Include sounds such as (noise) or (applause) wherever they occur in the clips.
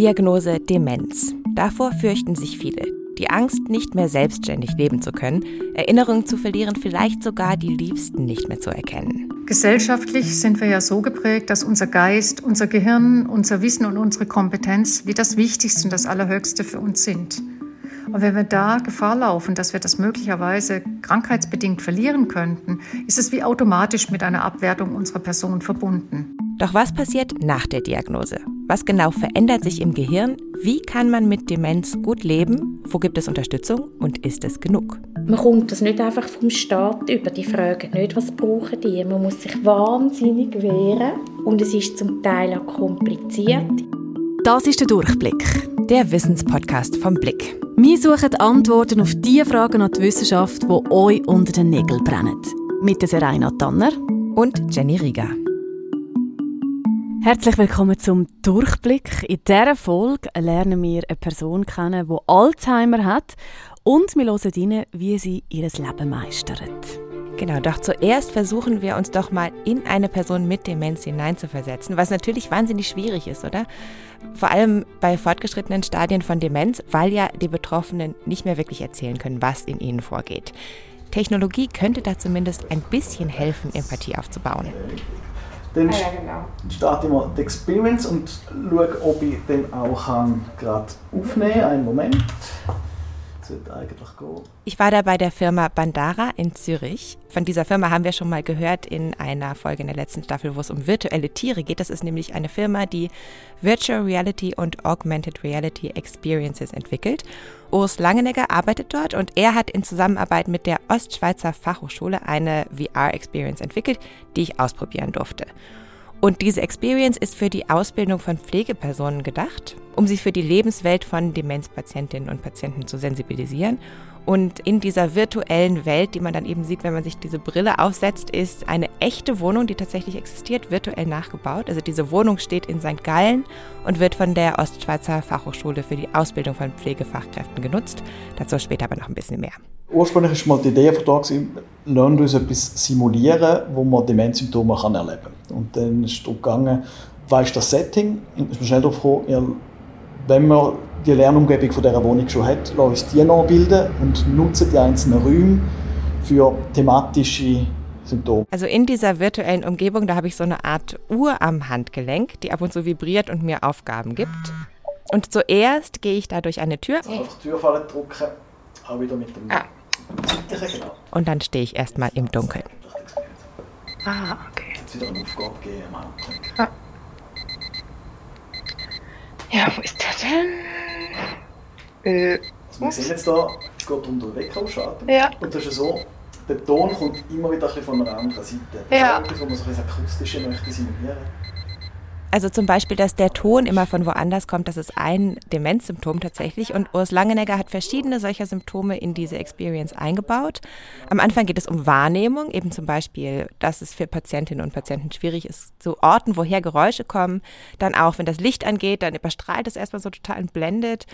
Diagnose Demenz. Davor fürchten sich viele. Die Angst, nicht mehr selbstständig leben zu können, Erinnerungen zu verlieren, vielleicht sogar die Liebsten nicht mehr zu erkennen. Gesellschaftlich sind wir ja so geprägt, dass unser Geist, unser Gehirn, unser Wissen und unsere Kompetenz wie das Wichtigste und das Allerhöchste für uns sind. Und wenn wir da Gefahr laufen, dass wir das möglicherweise krankheitsbedingt verlieren könnten, ist es wie automatisch mit einer Abwertung unserer Person verbunden. Doch was passiert nach der Diagnose? Was genau verändert sich im Gehirn? Wie kann man mit Demenz gut leben? Wo gibt es Unterstützung und ist es genug? Man kommt das nicht einfach vom Staat über. Die fragen nicht, was brauchen die. Man muss sich wahnsinnig wehren und es ist zum Teil auch kompliziert. Das ist der Durchblick. Der Wissenspodcast vom Blick. Wir suchen Antworten auf die Fragen an die Wissenschaft, die euch unter den Nägeln brennen. Mit der Serena Tanner und Jenny Rieger. Herzlich willkommen zum Durchblick. In dieser Folge lernen wir eine Person kennen, die Alzheimer hat und wir hören ihnen, wie sie ihr Leben meistert. Genau, doch zuerst versuchen wir uns doch mal in eine Person mit Demenz hineinzuversetzen, was natürlich wahnsinnig schwierig ist, oder? Vor allem bei fortgeschrittenen Stadien von Demenz, weil ja die Betroffenen nicht mehr wirklich erzählen können, was in ihnen vorgeht. Technologie könnte da zumindest ein bisschen helfen, Empathie aufzubauen. Dann ah, ja, genau. starte ich mal die Experience und schaue, ob ich den auch gerade aufnehmen kann. Einen Moment sollte eigentlich gehen. Ich war da bei der Firma Bandara in Zürich. Von dieser Firma haben wir schon mal gehört in einer Folge in der letzten Staffel, wo es um virtuelle Tiere geht. Das ist nämlich eine Firma, die Virtual Reality und Augmented Reality Experiences entwickelt. Urs Langenegger arbeitet dort und er hat in Zusammenarbeit mit der Ostschweizer Fachhochschule eine VR-Experience entwickelt, die ich ausprobieren durfte. Und diese Experience ist für die Ausbildung von Pflegepersonen gedacht, um sie für die Lebenswelt von Demenzpatientinnen und Patienten zu sensibilisieren. Und in dieser virtuellen Welt, die man dann eben sieht, wenn man sich diese Brille aufsetzt, ist eine echte Wohnung, die tatsächlich existiert, virtuell nachgebaut. Also diese Wohnung steht in St. Gallen und wird von der Ostschweizer Fachhochschule für die Ausbildung von Pflegefachkräften genutzt. Dazu später aber noch ein bisschen mehr. Ursprünglich war mal die Idee von da, lernen uns etwas simulieren, wo man Demenzsymptome erleben kann. Und dann ist es gegangen, was ist das Setting? Und ist man schnell darauf gekommen, wenn man die Lernumgebung von dieser Wohnung schon hat, lassen uns die nachbilden und nutzen die einzelnen Räume für thematische Symptome. Also in dieser virtuellen Umgebung, da habe ich so eine Art Uhr am Handgelenk, die ab und zu vibriert und mir Aufgaben gibt. Und zuerst gehe ich da durch eine Tür. Auf die Türfalle drücken, auch wieder mit dem... Ah. Genau. Und dann stehe ich erstmal im Dunkeln. Ah, okay. Jetzt wieder eine Aufgabe geben am ah. Ja, wo ist der denn? Äh, also wir sehen jetzt da, es geht um den Wecker ausschalten. Ja. Und das ist ja so, der Ton kommt immer wieder ein von einer anderen Seite. Das ja. ist etwas, wo man so ein akustische möchte simulieren möchte. Also zum Beispiel, dass der Ton immer von woanders kommt, das ist ein Demenzsymptom tatsächlich. Und Urs Langenegger hat verschiedene solcher Symptome in diese Experience eingebaut. Am Anfang geht es um Wahrnehmung, eben zum Beispiel, dass es für Patientinnen und Patienten schwierig ist, zu orten, woher Geräusche kommen. Dann auch, wenn das Licht angeht, dann überstrahlt es erstmal so total und blendet.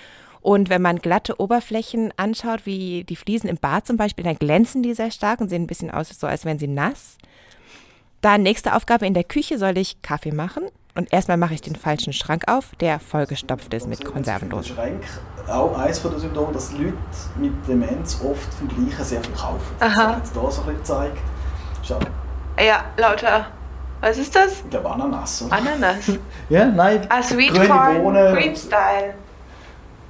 Und wenn man glatte Oberflächen anschaut, wie die Fliesen im Bad zum Beispiel, dann glänzen die sehr stark und sehen ein bisschen aus, so als wären sie nass. Dann nächste Aufgabe in der Küche soll ich Kaffee machen. Und erstmal mache ich den falschen Schrank auf, der vollgestopft ist mit Konservendosen. Schrank, auch eines der Symptome, dass Leute mit Demenz oft vom Gleichen sehr viel kaufen. Aha. Das hat es hier so ein bisschen gezeigt. Schau. Ja, lauter. Was ist das? Ich glaube Ananas. Oder? Ananas? (laughs) ja, nein. Ah, Sweet Grüne Corn, Bohnen. Cream Style.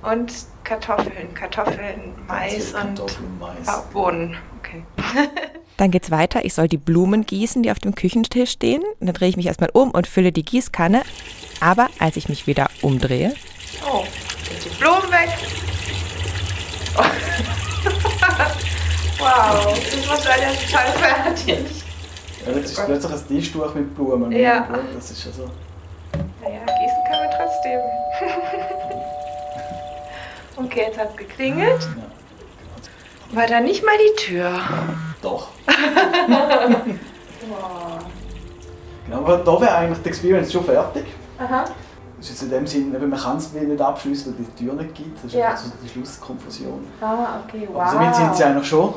Und Kartoffeln, Kartoffeln, Mais Kartoffeln, und Mais. Ah, Bohnen. Okay. (laughs) Dann geht es weiter. Ich soll die Blumen gießen, die auf dem Küchentisch stehen. Und dann drehe ich mich erstmal um und fülle die Gießkanne. Aber als ich mich wieder umdrehe. Oh, sind die Blumen weg. Oh. (laughs) wow, das war leider total fertig. Ja, jetzt ist plötzlich ein Tischtuch mit Blumen. Ja. Das ist ja so. Naja, gießen kann man trotzdem. (laughs) okay, jetzt hat es geklingelt. Ja. War da nicht mal die Tür? Doch. (laughs) genau, aber da wäre eigentlich die Experience schon fertig. Aha. Das ist in dem Sinne, man kann es nicht abschließen, weil die Tür nicht gibt. Das ist ja. so die Schlusskonfusion. Ah, okay, wow. Also damit sind sie eigentlich schon.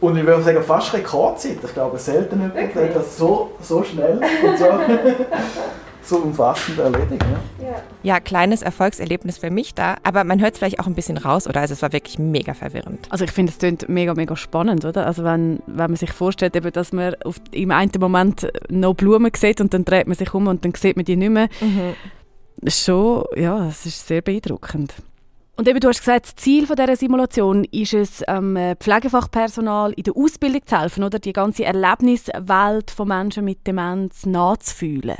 Und ich würde sagen, fast Rekordzeit. Ich glaube, selten jemand das so, so schnell und so, (laughs) so umfassend erledigen. Ja. ja. ja, kleines Erfolgserlebnis für mich da, aber man hört es vielleicht auch ein bisschen raus, oder? Also es war wirklich mega verwirrend. Also ich finde, es klingt mega, mega spannend, oder? Also wenn, wenn man sich vorstellt, eben, dass man auf, im einen Moment noch Blumen sieht und dann dreht man sich um und dann sieht man die nicht mehr. Mhm. Schon, ja, es ist sehr beeindruckend. Und eben, du hast gesagt, das Ziel von dieser Simulation ist es, ähm, Pflegefachpersonal in der Ausbildung zu helfen, oder die ganze Erlebniswelt von Menschen mit Demenz nachzufühlen.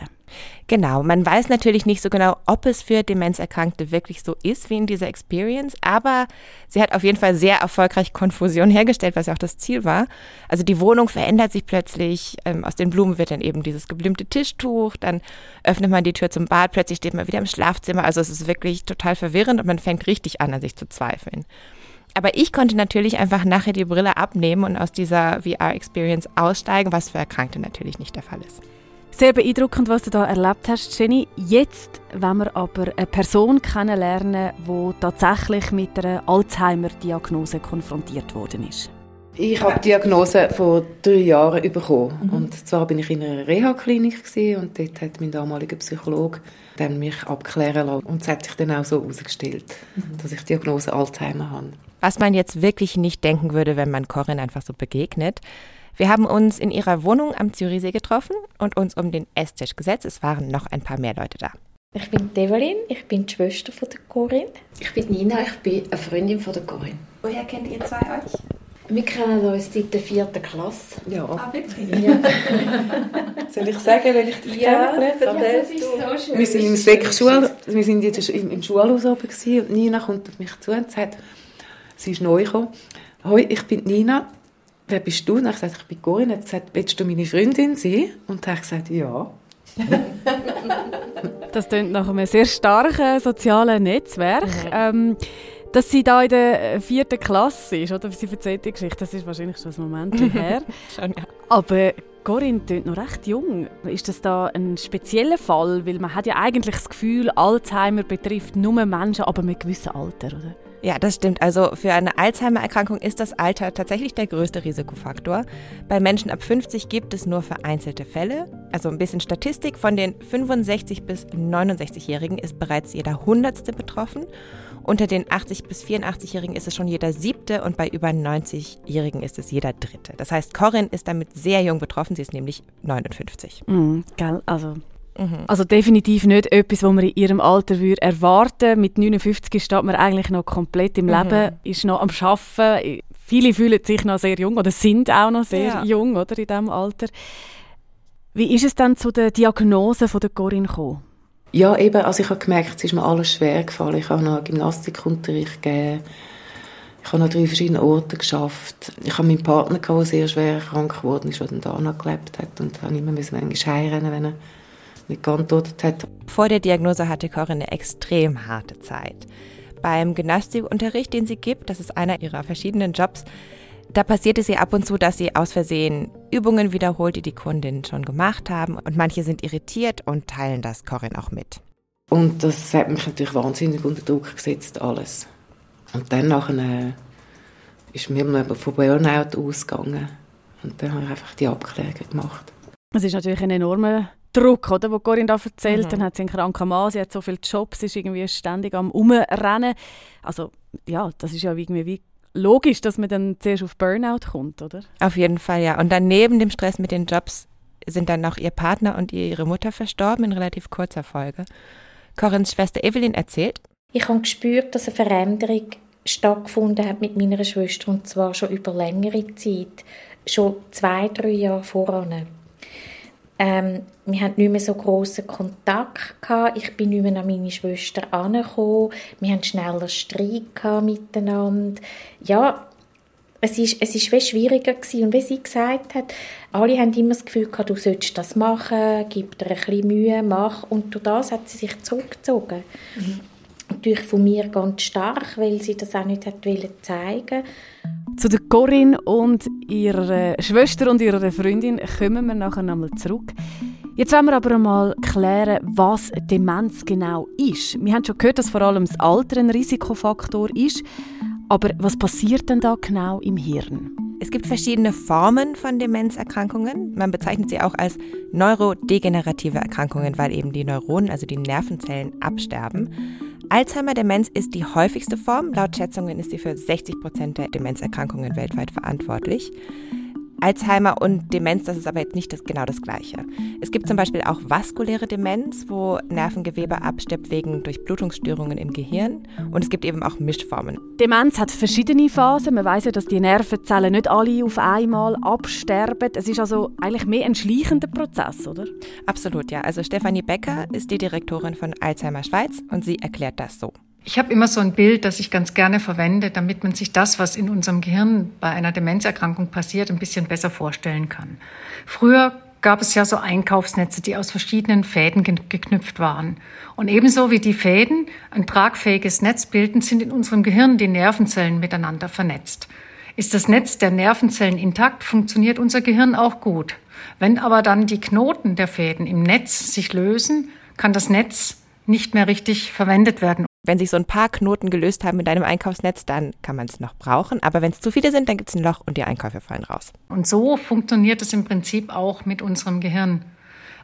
Genau, man weiß natürlich nicht so genau, ob es für Demenzerkrankte wirklich so ist wie in dieser Experience, aber sie hat auf jeden Fall sehr erfolgreich Konfusion hergestellt, was ja auch das Ziel war. Also die Wohnung verändert sich plötzlich, ähm, aus den Blumen wird dann eben dieses geblümte Tischtuch, dann öffnet man die Tür zum Bad, plötzlich steht man wieder im Schlafzimmer, also es ist wirklich total verwirrend und man fängt richtig an, an sich zu zweifeln. Aber ich konnte natürlich einfach nachher die Brille abnehmen und aus dieser VR-Experience aussteigen, was für Erkrankte natürlich nicht der Fall ist. Sehr beeindruckend, was du da erlebt hast, Jenny. Jetzt wollen wir aber eine Person kennenlernen, die tatsächlich mit einer Alzheimer-Diagnose konfrontiert worden ist. Ich habe die Diagnose vor drei Jahren bekommen. Mhm. Und zwar bin ich in einer Reha-Klinik und dort hat mein damaliger Psychologe dann mich abklären lassen. Und es hat sich dann auch so herausgestellt, mhm. dass ich die Diagnose Alzheimer habe. Was man jetzt wirklich nicht denken würde, wenn man Corinne einfach so begegnet. Wir haben uns in ihrer Wohnung am Zürichsee getroffen und uns um den Esstisch gesetzt. Es waren noch ein paar mehr Leute da. Ich bin Develin, ich bin die Schwester von der Corinne. Ich bin Nina, ich bin eine Freundin von der Corinne. Woher kennt ihr zwei euch? Wir kennen uns seit der vierten Klasse. Ja. Ah, wirklich? Ja. (laughs) Soll ich sagen, wenn ich dich ja, kennengelernt habe? Ja, das ist so schön. Wir sind im Sek-Schul, wir sind jetzt im, im Schulhaus oben und Nina kommt auf mich zu und sagt, sie ist neu gekommen. Hoi, ich bin Nina, wer bist du? Und ich gesagt, ich bin Corinne. Er hat gesagt, willst du meine Freundin sein? Und er hat gesagt, ja. (laughs) das klingt nach einem sehr starken sozialen Netzwerk. Ähm, dass sie da in der vierten Klasse ist, oder? Sie erzählt die Geschichte, das ist wahrscheinlich schon ein Moment her. (laughs) schon, ja. Aber Corinne klingt noch recht jung. Ist das da ein spezieller Fall? Weil man hat ja eigentlich das Gefühl, Alzheimer betrifft nur Menschen ab einem gewissen Alter, oder? Ja, das stimmt. Also für eine Alzheimer-Erkrankung ist das Alter tatsächlich der größte Risikofaktor. Bei Menschen ab 50 gibt es nur vereinzelte Fälle. Also ein bisschen Statistik. Von den 65 bis 69-Jährigen ist bereits jeder Hundertste betroffen. Unter den 80 bis 84-Jährigen ist es schon jeder Siebte und bei über 90-Jährigen ist es jeder Dritte. Das heißt, Corinne ist damit sehr jung betroffen. Sie ist nämlich 59. Mm, gell, also Mhm. Also definitiv nicht etwas, was man in ihrem Alter würde erwarten Mit 59 steht man eigentlich noch komplett im mhm. Leben, ist noch am Arbeiten. Viele fühlen sich noch sehr jung oder sind auch noch sehr ja. jung oder, in diesem Alter. Wie ist es dann zu der Diagnose von der Corinne gekommen? Ja, eben, also ich habe gemerkt, es ist mir alles schwer gefallen. Ich habe noch Gymnastikunterricht gegeben. Ich habe noch drei verschiedene Orte geschafft. Ich habe meinen Partner, der sehr schwer krank geworden ist, der dann da noch gelebt hat. Und dann immer manchmal heimrennen, wenn er nicht geantwortet hat. Vor der Diagnose hatte Corinne eine extrem harte Zeit. Beim Gymnastikunterricht, den sie gibt, das ist einer ihrer verschiedenen Jobs, da passiert es ihr ab und zu, dass sie aus Versehen Übungen wiederholt, die die Kundinnen schon gemacht haben. Und manche sind irritiert und teilen das Corinne auch mit. Und das hat mich natürlich wahnsinnig unter Druck gesetzt, alles. Und dann nachher äh, ist mir von Burnout ausgegangen. Und dann habe ich einfach die Abklärung gemacht. Es ist natürlich ein enormer Druck, oder, wo Corinne da erzählt. Mhm. Dann hat sie einen kranken Mann, sie hat so viele Jobs, ist irgendwie ständig am Umrennen. Also ja, das ist ja irgendwie wie logisch, dass man dann zuerst auf Burnout kommt, oder? Auf jeden Fall, ja. Und dann neben dem Stress mit den Jobs sind dann noch ihr Partner und ihre Mutter verstorben in relativ kurzer Folge. Corinnes Schwester Evelyn erzählt. Ich habe gespürt, dass eine Veränderung stattgefunden hat mit meiner Schwester und zwar schon über längere Zeit, schon zwei, drei Jahre voran. Ähm, wir hatten nicht mehr so grossen Kontakt gehabt. Ich bin nicht mehr an meine Schwester angekommen. Wir hatten schneller Streit miteinander. Ja, es ist, es ist viel schwieriger gewesen. Und wie sie gesagt hat, alle haben immer das Gefühl gehabt, du solltest das machen, gib dir ein bisschen Mühe, mach. Und durch das hat sie sich zurückgezogen. Mhm natürlich von mir ganz stark, weil sie das auch nicht hat zeigen Zu der Corinne und ihrer Schwester und ihrer Freundin kommen wir nachher nochmal zurück. Jetzt wollen wir aber einmal klären, was Demenz genau ist. Wir haben schon gehört, dass vor allem das Alter ein Risikofaktor ist. Aber was passiert denn da genau im Hirn? Es gibt verschiedene Formen von Demenzerkrankungen. Man bezeichnet sie auch als neurodegenerative Erkrankungen, weil eben die Neuronen, also die Nervenzellen, absterben. Alzheimer-Demenz ist die häufigste Form. Laut Schätzungen ist sie für 60 Prozent der Demenzerkrankungen weltweit verantwortlich. Alzheimer und Demenz, das ist aber jetzt nicht das, genau das Gleiche. Es gibt zum Beispiel auch vaskuläre Demenz, wo Nervengewebe abstirbt wegen Durchblutungsstörungen im Gehirn. Und es gibt eben auch Mischformen. Demenz hat verschiedene Phasen. Man weiß ja, dass die Nervenzellen nicht alle auf einmal absterben. Es ist also eigentlich mehr ein schleichender Prozess, oder? Absolut, ja. Also Stefanie Becker ist die Direktorin von Alzheimer Schweiz und sie erklärt das so. Ich habe immer so ein Bild, das ich ganz gerne verwende, damit man sich das, was in unserem Gehirn bei einer Demenzerkrankung passiert, ein bisschen besser vorstellen kann. Früher gab es ja so Einkaufsnetze, die aus verschiedenen Fäden geknüpft waren. Und ebenso wie die Fäden ein tragfähiges Netz bilden, sind in unserem Gehirn die Nervenzellen miteinander vernetzt. Ist das Netz der Nervenzellen intakt, funktioniert unser Gehirn auch gut. Wenn aber dann die Knoten der Fäden im Netz sich lösen, kann das Netz nicht mehr richtig verwendet werden. Wenn sich so ein paar Knoten gelöst haben mit deinem Einkaufsnetz, dann kann man es noch brauchen. Aber wenn es zu viele sind, dann gibt es ein Loch und die Einkäufe fallen raus. Und so funktioniert es im Prinzip auch mit unserem Gehirn.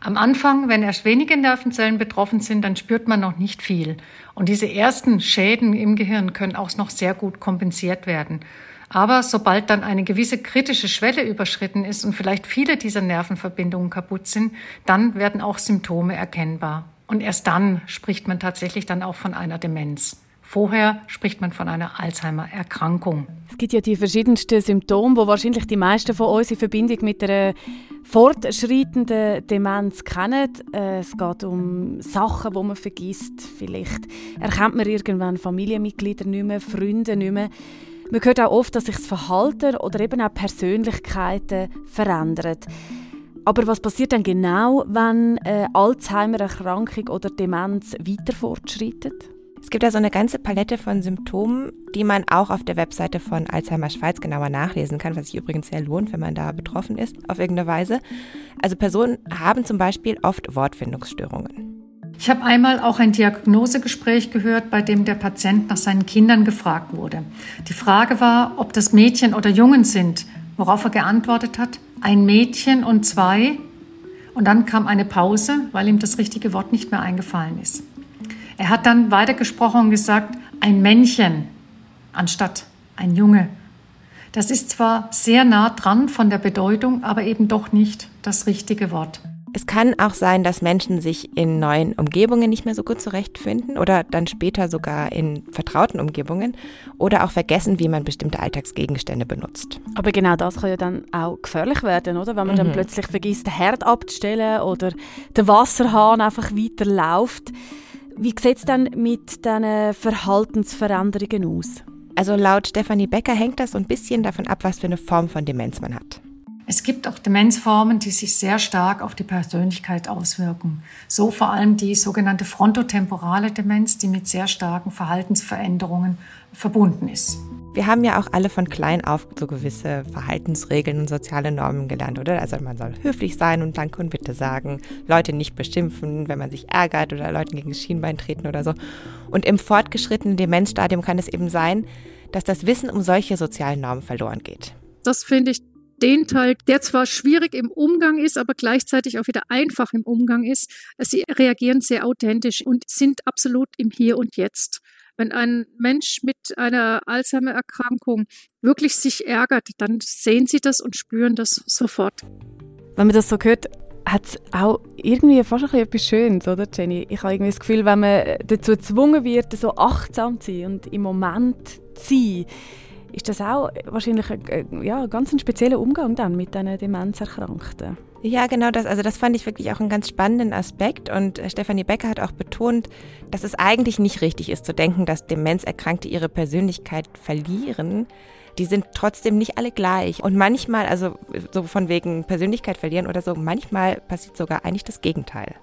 Am Anfang, wenn erst wenige Nervenzellen betroffen sind, dann spürt man noch nicht viel. Und diese ersten Schäden im Gehirn können auch noch sehr gut kompensiert werden. Aber sobald dann eine gewisse kritische Schwelle überschritten ist und vielleicht viele dieser Nervenverbindungen kaputt sind, dann werden auch Symptome erkennbar. Und erst dann spricht man tatsächlich dann auch von einer Demenz. Vorher spricht man von einer Alzheimer-Erkrankung. Es gibt ja die verschiedensten Symptome, wo wahrscheinlich die meisten von uns in Verbindung mit einer fortschreitenden Demenz kennen. Äh, es geht um Sachen, die man vergisst. Vielleicht erkennt man irgendwann Familienmitglieder nicht mehr, Freunde nicht mehr. Man hört auch oft, dass sich das Verhalten oder eben auch Persönlichkeiten verändern. Aber was passiert dann genau, wenn äh, Alzheimer-Erkrankung oder Demenz weiter fortschreitet? Es gibt also eine ganze Palette von Symptomen, die man auch auf der Webseite von Alzheimer Schweiz genauer nachlesen kann, was sich übrigens sehr lohnt, wenn man da betroffen ist, auf irgendeine Weise. Also Personen haben zum Beispiel oft Wortfindungsstörungen. Ich habe einmal auch ein Diagnosegespräch gehört, bei dem der Patient nach seinen Kindern gefragt wurde. Die Frage war, ob das Mädchen oder Jungen sind, worauf er geantwortet hat, ein Mädchen und zwei. Und dann kam eine Pause, weil ihm das richtige Wort nicht mehr eingefallen ist. Er hat dann weitergesprochen und gesagt, ein Männchen anstatt ein Junge. Das ist zwar sehr nah dran von der Bedeutung, aber eben doch nicht das richtige Wort. Es kann auch sein, dass Menschen sich in neuen Umgebungen nicht mehr so gut zurechtfinden oder dann später sogar in vertrauten Umgebungen oder auch vergessen, wie man bestimmte Alltagsgegenstände benutzt. Aber genau das kann ja dann auch gefährlich werden, oder? Wenn man mhm. dann plötzlich vergisst, den Herd abzustellen oder der Wasserhahn einfach weiterläuft. Wie sieht es dann mit diesen Verhaltensveränderungen aus? Also laut Stefanie Becker hängt das so ein bisschen davon ab, was für eine Form von Demenz man hat. Es gibt auch Demenzformen, die sich sehr stark auf die Persönlichkeit auswirken. So vor allem die sogenannte frontotemporale Demenz, die mit sehr starken Verhaltensveränderungen verbunden ist. Wir haben ja auch alle von klein auf so gewisse Verhaltensregeln und soziale Normen gelernt, oder? Also man soll höflich sein und Danke und Bitte sagen, Leute nicht beschimpfen, wenn man sich ärgert oder Leuten gegen das Schienbein treten oder so. Und im fortgeschrittenen Demenzstadium kann es eben sein, dass das Wissen um solche sozialen Normen verloren geht. Das finde ich den Teil, der zwar schwierig im Umgang ist, aber gleichzeitig auch wieder einfach im Umgang ist. Sie reagieren sehr authentisch und sind absolut im Hier und Jetzt. Wenn ein Mensch mit einer Alzheimer-Erkrankung wirklich sich ärgert, dann sehen sie das und spüren das sofort. Wenn man das so hört, hat es auch irgendwie fast ein etwas Schönes, oder Jenny? Ich habe irgendwie das Gefühl, wenn man dazu gezwungen wird, so achtsam zu sein und im Moment zu sein, ist das auch wahrscheinlich ein, ja, ganz ein spezieller Umgang dann mit diesen Demenzerkrankten. Ja, genau das. Also das fand ich wirklich auch einen ganz spannenden Aspekt. Und äh, Stefanie Becker hat auch betont, dass es eigentlich nicht richtig ist zu denken, dass Demenzerkrankte ihre Persönlichkeit verlieren. Die sind trotzdem nicht alle gleich. Und manchmal, also so von wegen Persönlichkeit verlieren oder so, manchmal passiert sogar eigentlich das Gegenteil.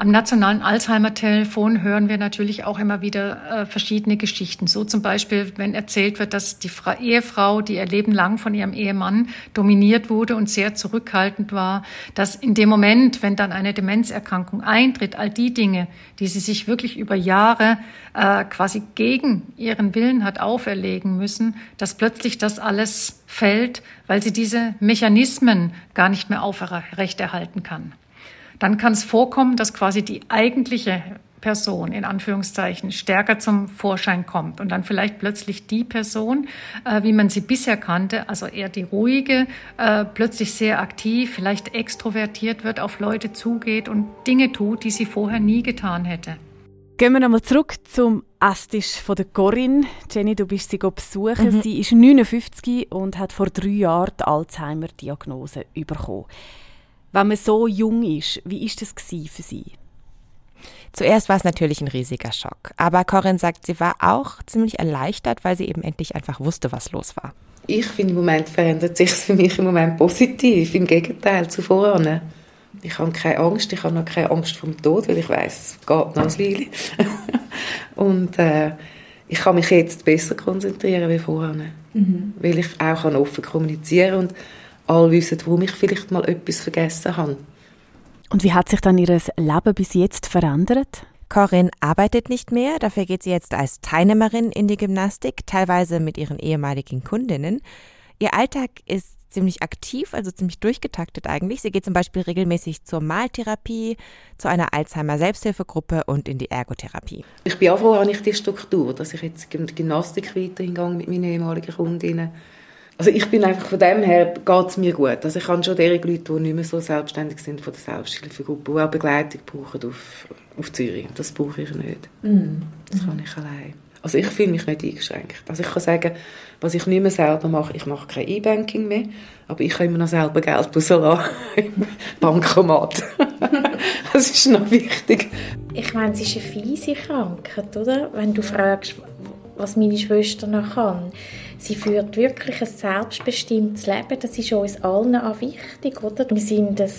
Am nationalen Alzheimer-Telefon hören wir natürlich auch immer wieder äh, verschiedene Geschichten. So zum Beispiel, wenn erzählt wird, dass die Fra Ehefrau, die ihr Leben lang von ihrem Ehemann dominiert wurde und sehr zurückhaltend war, dass in dem Moment, wenn dann eine Demenzerkrankung eintritt, all die Dinge, die sie sich wirklich über Jahre äh, quasi gegen ihren Willen hat auferlegen müssen, dass plötzlich das alles fällt, weil sie diese Mechanismen gar nicht mehr aufrechterhalten kann dann kann es vorkommen, dass quasi die eigentliche Person in Anführungszeichen stärker zum Vorschein kommt und dann vielleicht plötzlich die Person, äh, wie man sie bisher kannte, also eher die ruhige, äh, plötzlich sehr aktiv, vielleicht extrovertiert wird, auf Leute zugeht und Dinge tut, die sie vorher nie getan hätte. Gehen wir nochmal zurück zum Esstisch von der Corinne. Jenny, du bist sie besuchen. Mhm. Sie ist 59 und hat vor drei Jahren die Alzheimer-Diagnose bekommen. Wenn man so jung ist, wie ist das für Sie? Zuerst war es natürlich ein riesiger Schock. Aber Corinne sagt, sie war auch ziemlich erleichtert, weil sie eben endlich einfach wusste, was los war. Ich finde, im Moment verändert sich für mich im Moment positiv. Im Gegenteil zu voran. Ich habe keine Angst. Ich habe noch keine Angst vom Tod, weil ich weiß, es geht noch ein Weile. (laughs) Und äh, ich kann mich jetzt besser konzentrieren wie vorher. Mhm. Weil ich auch offen kommunizieren kann alle wissen, warum ich vielleicht mal etwas vergessen habe. Und wie hat sich dann Ihr Leben bis jetzt verändert? Corinne arbeitet nicht mehr, dafür geht sie jetzt als Teilnehmerin in die Gymnastik, teilweise mit ihren ehemaligen Kundinnen. Ihr Alltag ist ziemlich aktiv, also ziemlich durchgetaktet eigentlich. Sie geht zum Beispiel regelmäßig zur Maltherapie, zu einer Alzheimer-Selbsthilfegruppe und in die Ergotherapie. Ich bin auch froh, habe ich die Struktur, dass ich jetzt in die Gymnastik weiterhin gehe mit meinen ehemaligen Kundinnen also ich bin einfach von dem her, geht es mir gut. Also ich habe schon derige Leute, die nicht mehr so selbstständig sind von der Selbsthilfegruppe, die auch Begleitung brauchen auf, auf Zürich. Das brauche ich nicht. Mhm. Das kann ich allein. Also ich fühle mich nicht eingeschränkt. Also ich kann sagen, was ich nicht mehr selber mache, ich mache kein E-Banking mehr, aber ich kann immer noch selber Geld rauslassen im Bankomat. (laughs) das ist noch wichtig. Ich meine, es ist eine fiese Krankheit, oder? Wenn du fragst, was meine Schwester noch kann. Sie führt wirklich ein selbstbestimmtes Leben. Das ist uns allen auch wichtig, oder? Wir sind ein,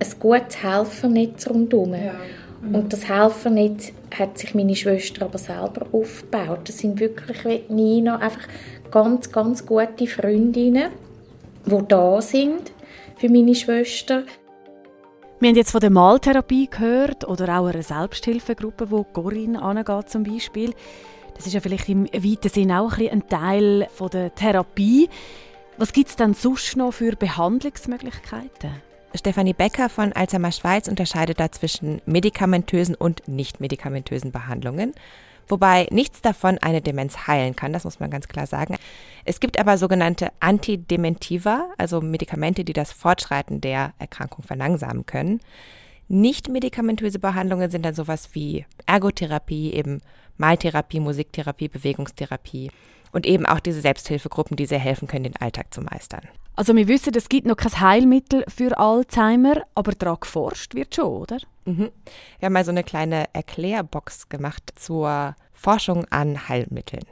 ein gutes Helfernetz rundherum. Ja. Mhm. Und das Helfernetz hat sich meine Schwester aber selber aufgebaut. Das sind wirklich wie Nina einfach ganz, ganz gute Freundinnen, die da sind für meine Schwester. Wir haben jetzt von der Maltherapie gehört oder auch einer Selbsthilfegruppe, wo Corinne angeht zum Beispiel. Das ist ja vielleicht im weiten Sinn auch ein, Teil der Therapie. Was gibt es denn sonst noch für Behandlungsmöglichkeiten? Stefanie Becker von Alzheimer Schweiz unterscheidet da zwischen medikamentösen und nicht medikamentösen Behandlungen. Wobei nichts davon eine Demenz heilen kann, das muss man ganz klar sagen. Es gibt aber sogenannte Antidementiva, also Medikamente, die das Fortschreiten der Erkrankung verlangsamen können. Nicht medikamentöse Behandlungen sind dann sowas wie Ergotherapie, eben Maltherapie, Musiktherapie, Bewegungstherapie und eben auch diese Selbsthilfegruppen, die sehr helfen können, den Alltag zu meistern. Also wir wissen, es gibt noch kein Heilmittel für Alzheimer, aber daran geforscht wird schon, oder? Mhm. Wir haben mal so eine kleine Erklärbox gemacht zur Forschung an Heilmitteln.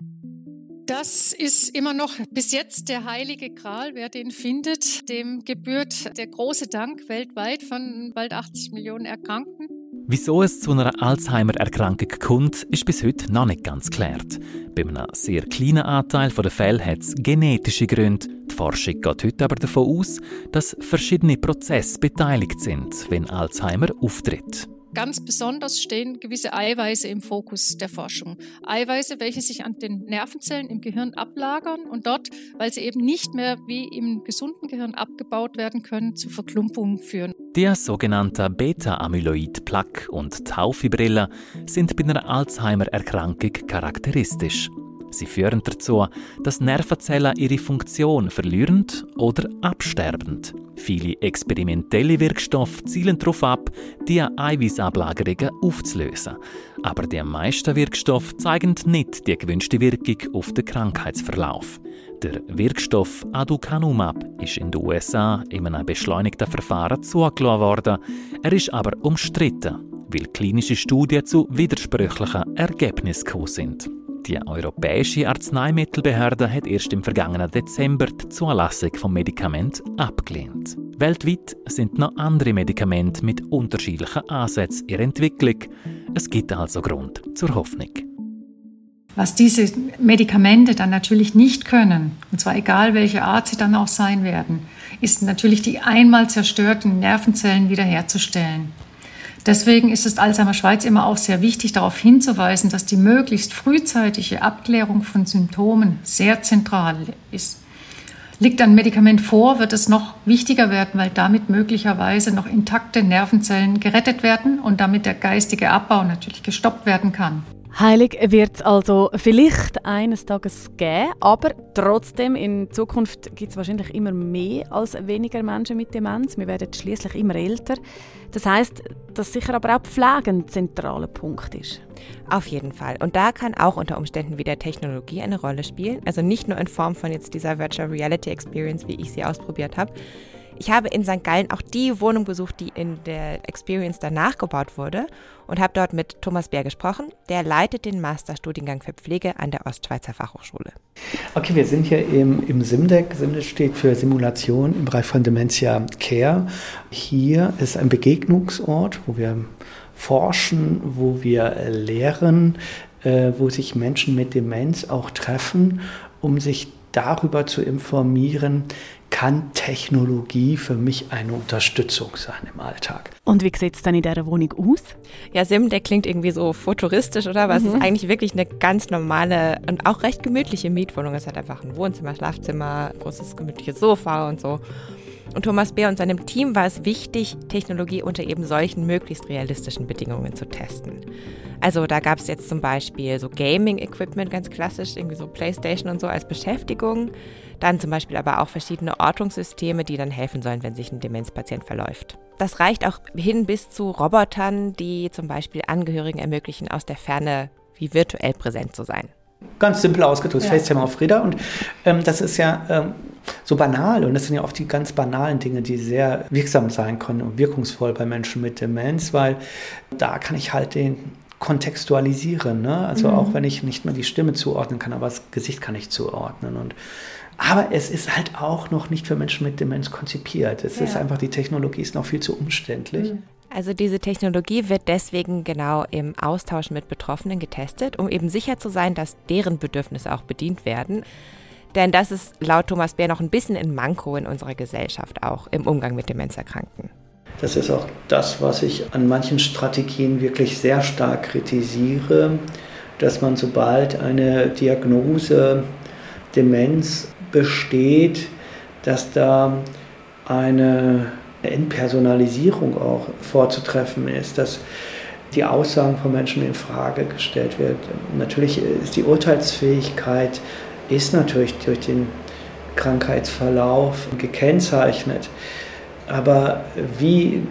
Das ist immer noch bis jetzt der heilige Gral. Wer den findet, dem gebührt der große Dank weltweit von bald 80 Millionen Erkrankten. Wieso es zu einer Alzheimer-Erkrankung kommt, ist bis heute noch nicht ganz geklärt. Bei einem sehr kleinen Anteil der Fälle hat es genetische Gründe. Die Forschung geht heute aber davon aus, dass verschiedene Prozesse beteiligt sind, wenn Alzheimer auftritt. Ganz besonders stehen gewisse Eiweiße im Fokus der Forschung. Eiweiße, welche sich an den Nervenzellen im Gehirn ablagern und dort, weil sie eben nicht mehr wie im gesunden Gehirn abgebaut werden können, zu Verklumpungen führen. Der sogenannte Beta-Amyloid-Plaque und Taufibrille sind bei einer Alzheimer-Erkrankung charakteristisch. Sie führen dazu, dass Nervenzellen ihre Funktion verlieren oder absterben. Viele experimentelle Wirkstoffe zielen darauf ab, die Eiweißablagerungen aufzulösen. Aber die meisten Wirkstoffe zeigen nicht die gewünschte Wirkung auf den Krankheitsverlauf. Der Wirkstoff Aducanumab ist in den USA in einem beschleunigten Verfahren zugelassen worden. Er ist aber umstritten, weil klinische Studien zu widersprüchlichen Ergebnissen gekommen sind. Die Europäische Arzneimittelbehörde hat erst im vergangenen Dezember die Zulassung vom Medikament abgelehnt. Weltweit sind noch andere Medikamente mit unterschiedlichen Ansätzen in Entwicklung. Es gibt also Grund zur Hoffnung. Was diese Medikamente dann natürlich nicht können, und zwar egal welche Art sie dann auch sein werden, ist natürlich die einmal zerstörten Nervenzellen wiederherzustellen. Deswegen ist es Alzheimer Schweiz immer auch sehr wichtig, darauf hinzuweisen, dass die möglichst frühzeitige Abklärung von Symptomen sehr zentral ist. Liegt ein Medikament vor, wird es noch wichtiger werden, weil damit möglicherweise noch intakte Nervenzellen gerettet werden und damit der geistige Abbau natürlich gestoppt werden kann. Heilig wird es also vielleicht eines Tages geben, aber trotzdem in Zukunft gibt es wahrscheinlich immer mehr als weniger Menschen mit Demenz. Wir werden schließlich immer älter. Das heißt, dass sicher aber auch Pflege ein zentraler Punkt ist. Auf jeden Fall. Und da kann auch unter Umständen wieder Technologie eine Rolle spielen. Also nicht nur in Form von jetzt dieser Virtual Reality Experience, wie ich sie ausprobiert habe, ich habe in St. Gallen auch die Wohnung besucht, die in der Experience danach gebaut wurde und habe dort mit Thomas Bär gesprochen. Der leitet den Masterstudiengang für Pflege an der Ostschweizer Fachhochschule. Okay, wir sind hier im, im SIMDEC. SIMDEC steht für Simulation im Bereich von Dementia Care. Hier ist ein Begegnungsort, wo wir forschen, wo wir lehren, äh, wo sich Menschen mit Demenz auch treffen, um sich darüber zu informieren, kann Technologie für mich eine Unterstützung sein im Alltag. Und wie sieht es dann in dieser Wohnung aus? Ja, Sim, der klingt irgendwie so futuristisch, oder? Aber mhm. es ist eigentlich wirklich eine ganz normale und auch recht gemütliche Mietwohnung. Es hat einfach ein Wohnzimmer, Schlafzimmer, großes gemütliches Sofa und so. Und Thomas Beer und seinem Team war es wichtig, Technologie unter eben solchen möglichst realistischen Bedingungen zu testen. Also da gab es jetzt zum Beispiel so Gaming-Equipment, ganz klassisch, irgendwie so Playstation und so als Beschäftigung. Dann zum Beispiel aber auch verschiedene Ortungssysteme, die dann helfen sollen, wenn sich ein Demenzpatient verläuft. Das reicht auch hin bis zu Robotern, die zum Beispiel Angehörigen ermöglichen, aus der Ferne wie virtuell präsent zu sein. Ganz simpel ausgedrückt, ja. FaceTime auf Frieda. Und ähm, das ist ja ähm, so banal. Und das sind ja oft die ganz banalen Dinge, die sehr wirksam sein können und wirkungsvoll bei Menschen mit Demenz, weil da kann ich halt den kontextualisieren. Ne? Also mhm. auch wenn ich nicht mehr die Stimme zuordnen kann, aber das Gesicht kann ich zuordnen. Und aber es ist halt auch noch nicht für Menschen mit Demenz konzipiert. Es ja. ist einfach, die Technologie ist noch viel zu umständlich. Mhm. Also diese Technologie wird deswegen genau im Austausch mit Betroffenen getestet, um eben sicher zu sein, dass deren Bedürfnisse auch bedient werden. Denn das ist laut Thomas Bär noch ein bisschen ein Manko in unserer Gesellschaft auch im Umgang mit Demenzerkrankten. Das ist auch das, was ich an manchen Strategien wirklich sehr stark kritisiere, dass man sobald eine Diagnose Demenz besteht, dass da eine Entpersonalisierung auch vorzutreffen ist, dass die Aussagen von Menschen in Frage gestellt wird. Natürlich ist die Urteilsfähigkeit ist natürlich durch den Krankheitsverlauf gekennzeichnet. Aber wie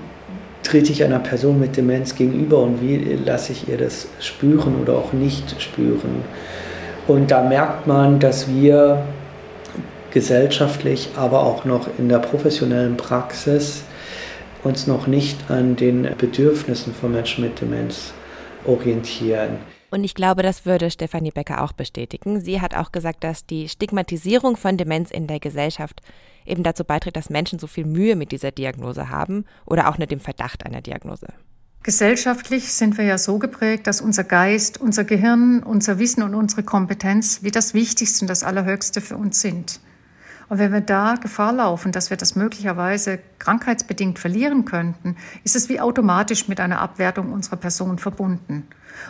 trete ich einer Person mit Demenz gegenüber und wie lasse ich ihr das spüren oder auch nicht spüren? Und da merkt man, dass wir gesellschaftlich, aber auch noch in der professionellen Praxis uns noch nicht an den Bedürfnissen von Menschen mit Demenz orientieren. Und ich glaube, das würde Stefanie Becker auch bestätigen. Sie hat auch gesagt, dass die Stigmatisierung von Demenz in der Gesellschaft eben dazu beiträgt, dass Menschen so viel Mühe mit dieser Diagnose haben oder auch mit dem Verdacht einer Diagnose. Gesellschaftlich sind wir ja so geprägt, dass unser Geist, unser Gehirn, unser Wissen und unsere Kompetenz wie das Wichtigste und das Allerhöchste für uns sind. Und wenn wir da Gefahr laufen, dass wir das möglicherweise krankheitsbedingt verlieren könnten, ist es wie automatisch mit einer Abwertung unserer Person verbunden.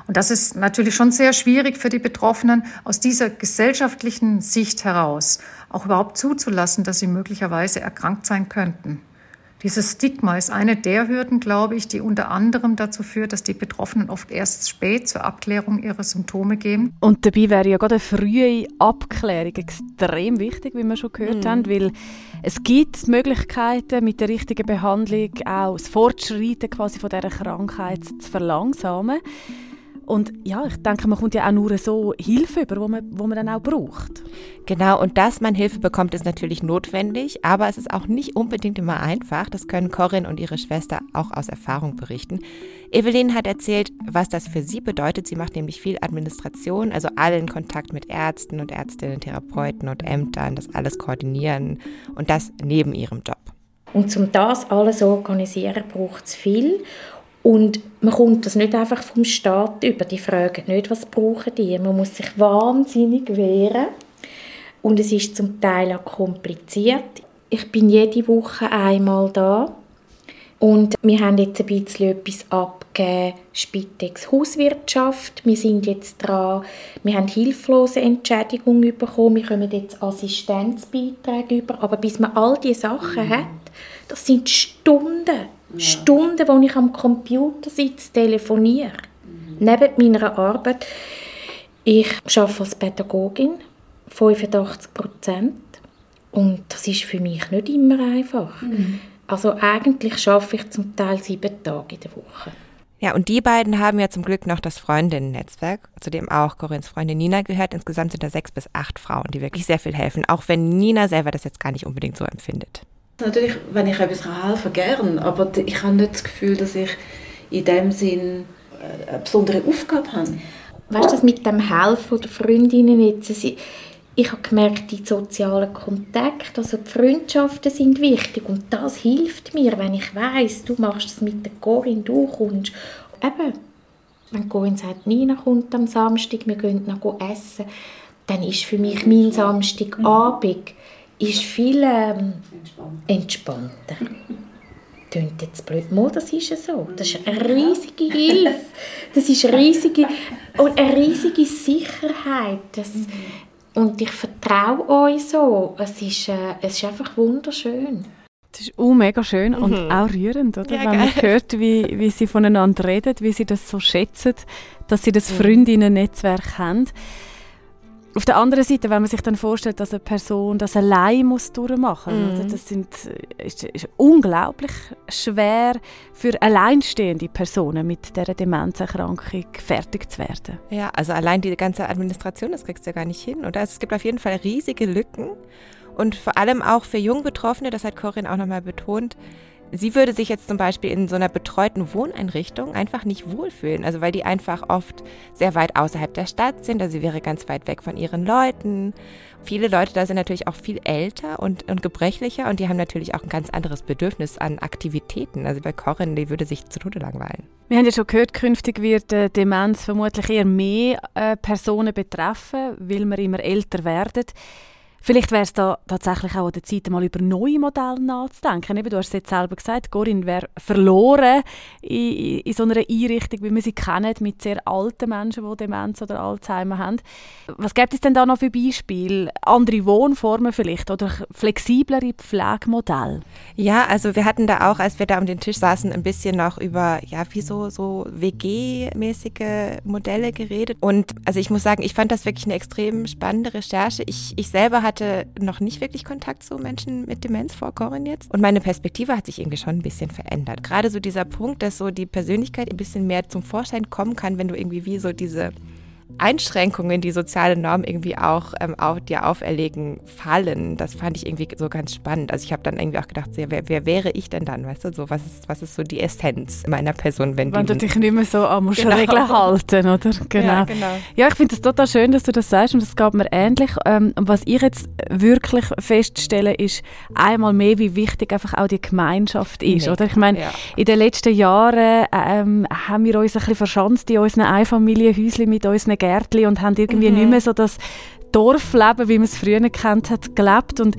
Und das ist natürlich schon sehr schwierig für die Betroffenen, aus dieser gesellschaftlichen Sicht heraus auch überhaupt zuzulassen, dass sie möglicherweise erkrankt sein könnten. Dieses Stigma ist eine der Hürden, glaube ich, die unter anderem dazu führt, dass die Betroffenen oft erst spät zur Abklärung ihrer Symptome gehen. Und dabei wäre ja gerade eine frühe Abklärung extrem wichtig, wie wir schon gehört mhm. haben, weil es gibt Möglichkeiten, mit der richtigen Behandlung auch das Fortschreiten quasi von dieser Krankheit zu verlangsamen. Und ja, ich denke, man kommt ja auch nur so Hilfe über, wo man, wo man dann auch braucht. Genau, und dass man Hilfe bekommt, ist natürlich notwendig, aber es ist auch nicht unbedingt immer einfach. Das können Corinne und ihre Schwester auch aus Erfahrung berichten. Evelyn hat erzählt, was das für sie bedeutet. Sie macht nämlich viel Administration, also allen Kontakt mit Ärzten und Ärztinnen, Therapeuten und Ämtern, das alles koordinieren und das neben ihrem Job. Und um das alles zu organisieren, braucht es viel. Und man kommt das nicht einfach vom Staat über. Die fragen nicht, was brauchen die. Man muss sich wahnsinnig wehren. Und es ist zum Teil auch kompliziert. Ich bin jede Woche einmal da. Und wir haben jetzt ein bisschen etwas abgegeben, Spitex Hauswirtschaft. Wir sind jetzt dran, wir haben hilflose Entschädigung bekommen, wir kommen jetzt Assistenzbeiträge über. Aber bis man all diese Sachen hat, das sind Stunden. Ja. Stunden, wo ich am Computer sitze, telefoniere. Mhm. Neben meiner Arbeit. Ich arbeite als Pädagogin, 85 Prozent. Und das ist für mich nicht immer einfach. Mhm. Also eigentlich arbeite ich zum Teil sieben Tage in der Woche. Ja, und die beiden haben ja zum Glück noch das Freundinnen-Netzwerk, zu dem auch Corinnes Freundin Nina gehört. Insgesamt sind da sechs bis acht Frauen, die wirklich sehr viel helfen, auch wenn Nina selber das jetzt gar nicht unbedingt so empfindet. Natürlich, wenn ich etwas helfen kann, gern, aber ich habe nicht das Gefühl, dass ich in dem Sinn äh, eine besondere Aufgabe habe. Weißt du, das mit dem Helfen der Freundinnen jetzt, ich habe gemerkt, die sozialen Kontakte, also die Freundschaften sind wichtig und das hilft mir, wenn ich weiß, du machst das mit der Corinne, du kommst. Eben, wenn Corinne sagt, Nina kommt am Samstag, wir gehen noch essen, dann ist für mich mein Samstagabend ist viel ähm, entspannter. (laughs) Klingt jetzt blöd, Mal, das ist ja so. Das ist eine riesige Hilfe. Das ist eine riesige, (laughs) und eine riesige Sicherheit. Das, und ich vertraue euch so. Es ist, äh, es ist einfach wunderschön. Das ist auch mega schön und mhm. auch rührend, oder? Ja, wenn man hört, wie, wie sie voneinander reden, wie sie das so schätzen, dass sie das mhm. Freundinnen-Netzwerk haben. Auf der anderen Seite, wenn man sich dann vorstellt, dass eine Person das allein muss durchmachen muss, mm. das sind, ist, ist, unglaublich schwer für alleinstehende Personen mit dieser Demenzerkrankung fertig zu werden. Ja, also allein die ganze Administration, das kriegst du ja gar nicht hin, oder? Also es gibt auf jeden Fall riesige Lücken und vor allem auch für Jungbetroffene, das hat Corinne auch nochmal betont, sie würde sich jetzt zum Beispiel in so einer betreuten Wohneinrichtung einfach nicht wohlfühlen. Also weil die einfach oft sehr weit außerhalb der Stadt sind. Also sie wäre ganz weit weg von ihren Leuten. Viele Leute da sind natürlich auch viel älter und, und gebrechlicher und die haben natürlich auch ein ganz anderes Bedürfnis an Aktivitäten. Also bei Corinne, die würde sich zu Tode langweilen. Wir haben ja schon gehört, künftig wird äh, Demenz vermutlich eher mehr äh, Personen betreffen, weil wir immer älter werden. Vielleicht wäre es da tatsächlich auch an der Zeit, mal über neue Modelle nachzudenken. Eben, du hast es jetzt selber gesagt, Corinne wäre verloren in, in so einer Einrichtung, wie wir sie kennen, mit sehr alten Menschen, die Demenz oder Alzheimer haben. Was gibt es denn da noch für Beispiele? Andere Wohnformen vielleicht oder flexiblere Pflegemodelle? Ja, also wir hatten da auch, als wir da um den Tisch saßen, ein bisschen noch über, ja, wie so, so WG-mäßige Modelle geredet. Und also ich muss sagen, ich fand das wirklich eine extrem spannende Recherche. Ich, ich selber hatte hatte noch nicht wirklich Kontakt zu Menschen mit Demenz vor Corinne jetzt. Und meine Perspektive hat sich irgendwie schon ein bisschen verändert. Gerade so dieser Punkt, dass so die Persönlichkeit ein bisschen mehr zum Vorschein kommen kann, wenn du irgendwie wie so diese Einschränkungen, die soziale Normen irgendwie auch ähm, auf, dir auferlegen, fallen. Das fand ich irgendwie so ganz spannend. Also ich habe dann irgendwie auch gedacht, wer, wer, wäre ich denn dann, weißt du, so was ist, was ist so die Essenz meiner Person, wenn, wenn du dich nicht mehr so an genau. Regeln halten, oder? Genau. Ja, genau. ja ich finde es total schön, dass du das sagst und das geht mir ähnlich. Ähm, was ich jetzt wirklich feststelle, ist einmal mehr, wie wichtig einfach auch die Gemeinschaft ist, Mega, oder? Ich meine, ja. in den letzten Jahren ähm, haben wir uns ein bisschen verschanzt in unseren Einfamilienhäuschen mit unseren Gärtchen und haben irgendwie mhm. nicht mehr so das Dorfleben, wie man es früher kennt hat, gelebt. Und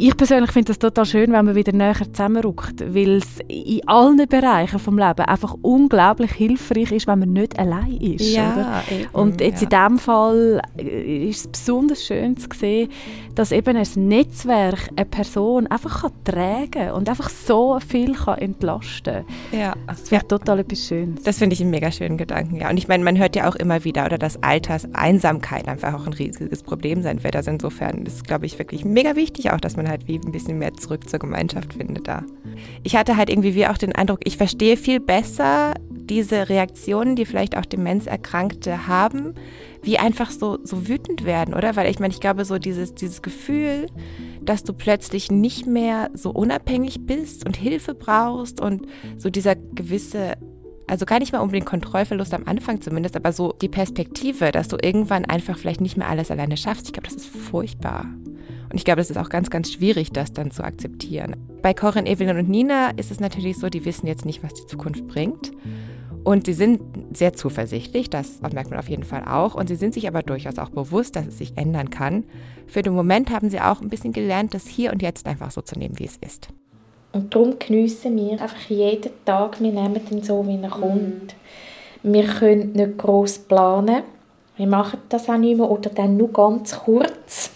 ich persönlich finde es total schön, wenn man wieder näher zusammenrückt, weil es in allen Bereichen des Lebens einfach unglaublich hilfreich ist, wenn man nicht allein ist. Ja, eben, Und jetzt ja. in diesem Fall äh, ist es besonders schön zu sehen, dass eben ein Netzwerk eine Person einfach kann tragen und einfach so viel kann entlasten kann. Ja. Das wäre total etwas Schönes. Das finde ich einen mega schönen Gedanken, ja. Und ich meine, man hört ja auch immer wieder, oder dass Alterseinsamkeit einfach auch ein riesiges Problem sein wird. Also insofern ist, glaube ich, wirklich mega wichtig auch, dass man halt wie ein bisschen mehr zurück zur Gemeinschaft findet da. Ich hatte halt irgendwie wie auch den Eindruck, ich verstehe viel besser diese Reaktionen, die vielleicht auch Demenzerkrankte haben, wie einfach so, so wütend werden, oder? Weil ich meine, ich glaube, so dieses, dieses Gefühl, dass du plötzlich nicht mehr so unabhängig bist und Hilfe brauchst und so dieser gewisse also gar nicht mal unbedingt Kontrollverlust am Anfang zumindest, aber so die Perspektive, dass du irgendwann einfach vielleicht nicht mehr alles alleine schaffst. Ich glaube, das ist furchtbar. Und ich glaube, es ist auch ganz, ganz schwierig, das dann zu akzeptieren. Bei Corinne, Evelyn und Nina ist es natürlich so, die wissen jetzt nicht, was die Zukunft bringt. Und sie sind sehr zuversichtlich, das merkt man auf jeden Fall auch. Und sie sind sich aber durchaus auch bewusst, dass es sich ändern kann. Für den Moment haben sie auch ein bisschen gelernt, das hier und jetzt einfach so zu nehmen, wie es ist. Und darum geniessen wir einfach jeden Tag, wir nehmen ihn so, wie er kommt. Wir können nicht gross planen. Wir machen das auch nicht mehr oder dann nur ganz kurz.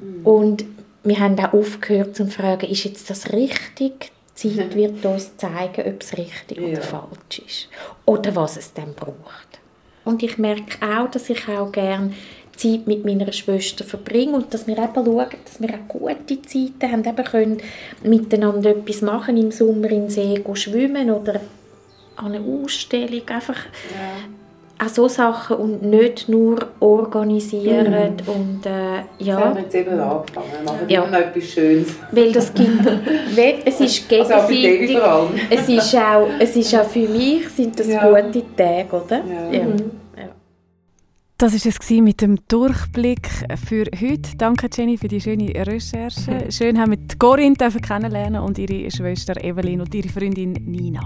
Mhm. Und wir haben auch aufgehört zu fragen, ist jetzt das richtig? Die Zeit wird uns zeigen, ob es richtig ja. oder falsch ist. Oder was es dann braucht. Und ich merke auch, dass ich auch gerne Zeit mit meiner Schwester verbringe und dass wir eben schauen, dass wir auch gute Zeiten haben, eben können miteinander etwas machen, im Sommer in See schwimmen oder an einer Ausstellung, einfach ja. Auch so Sachen und nicht nur organisieren mhm. und äh, ja. Das haben wir jetzt eben angefangen, wir machen ja. immer noch etwas Schönes. Weil das gibt, (laughs) es ist gegenseitig, also es ist auch, es ist auch für mich sind das ja. gute Tage, oder? Ja. ja. Mhm. Das war es mit dem Durchblick für heute. Danke Jenny für die schöne Recherche. Schön haben wir Corinne kennenlernen und ihre Schwester Evelyn und ihre Freundin Nina.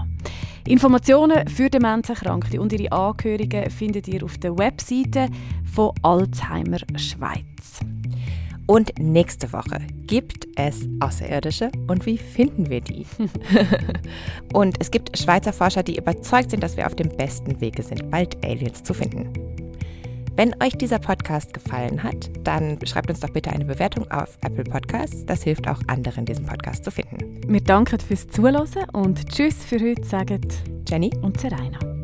Informationen für Demenzerkrankte und ihre Angehörigen findet ihr auf der Webseite von Alzheimer Schweiz. Und nächste Woche gibt es Außerirdische und wie finden wir die? (laughs) und es gibt Schweizer Forscher, die überzeugt sind, dass wir auf dem besten Wege sind, bald Aliens zu finden. Wenn euch dieser Podcast gefallen hat, dann schreibt uns doch bitte eine Bewertung auf Apple Podcasts. Das hilft auch anderen, diesen Podcast zu finden. Wir danken fürs Zuhören und Tschüss für heute, sagen Jenny und Serena.